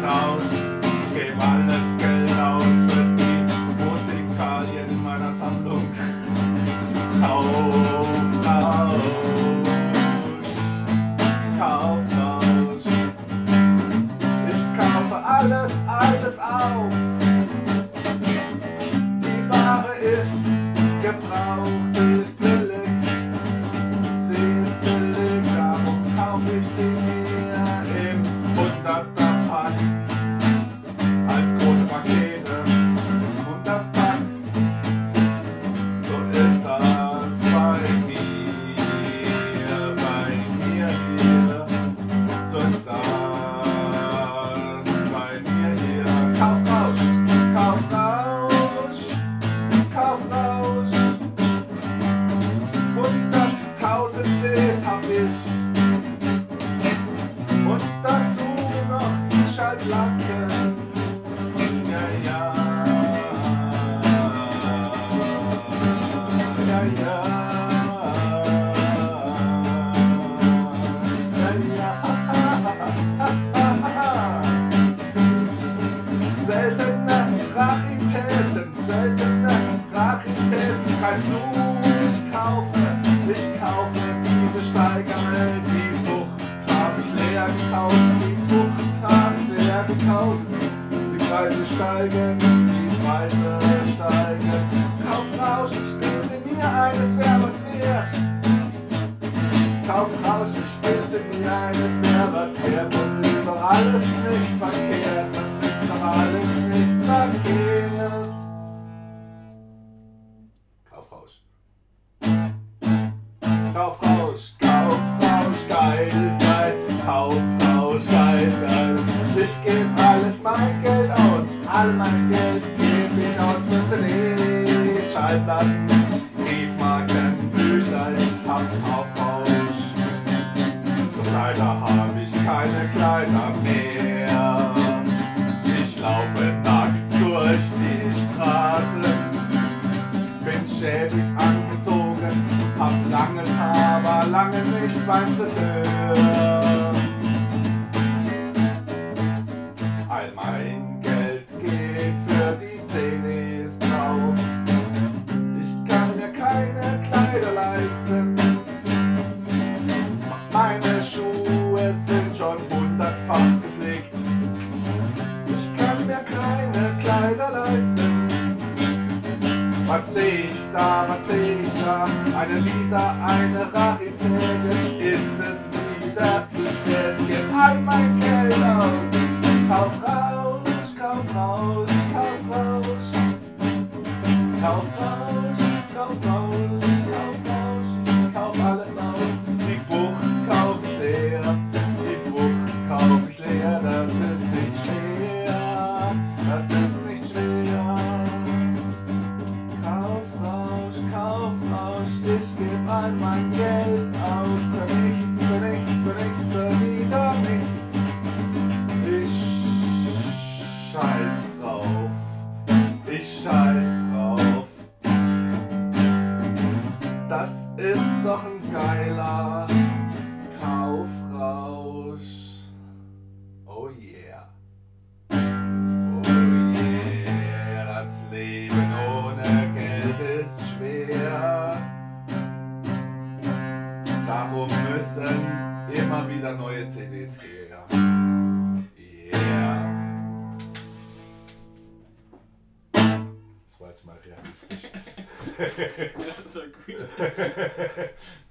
Geld aus. Ich geb alles Geld aus für die Musikalien in meiner Sammlung. Kaufrausch. Kaufrausch. Ich kaufe alles, alles auf. Die Ware ist gebraucht, Seltene Raritäten, seltene Raritäten. Greif zu, ich kaufe, ich kaufe die Besteigerwelt. Die Bucht hab ich leer gekauft, die Bucht hab ich leer gekauft. Die Preise steigen, die Preise das ist doch alles nicht verkehrt. Kaufrausch. Kaufrausch, Kaufrausch, geil, geil, Kaufrausch, geil, geil. Ich geb alles mein Geld aus, all mein Geld geb ich aus für CDs, Schallplatten, Briefmarken, Bücher, ich hab Kaufrausch. Leider hab ich keine Kleider mehr. Laufe nackt durch die Straße bin schäbig angezogen, hab langes Haar, aber lange nicht beim Friseur. All mein Geld geht für die CDs drauf. Ich kann mir keine Kleider leisten. Keine Kleider leisten. Was seh ich da, was seh ich da? Eine wieder, eine Rarität. Ist es wieder zu spät? Gib all mein müssen immer wieder neue CDs her. Yeah. Das war jetzt mal realistisch. Ja, das war gut.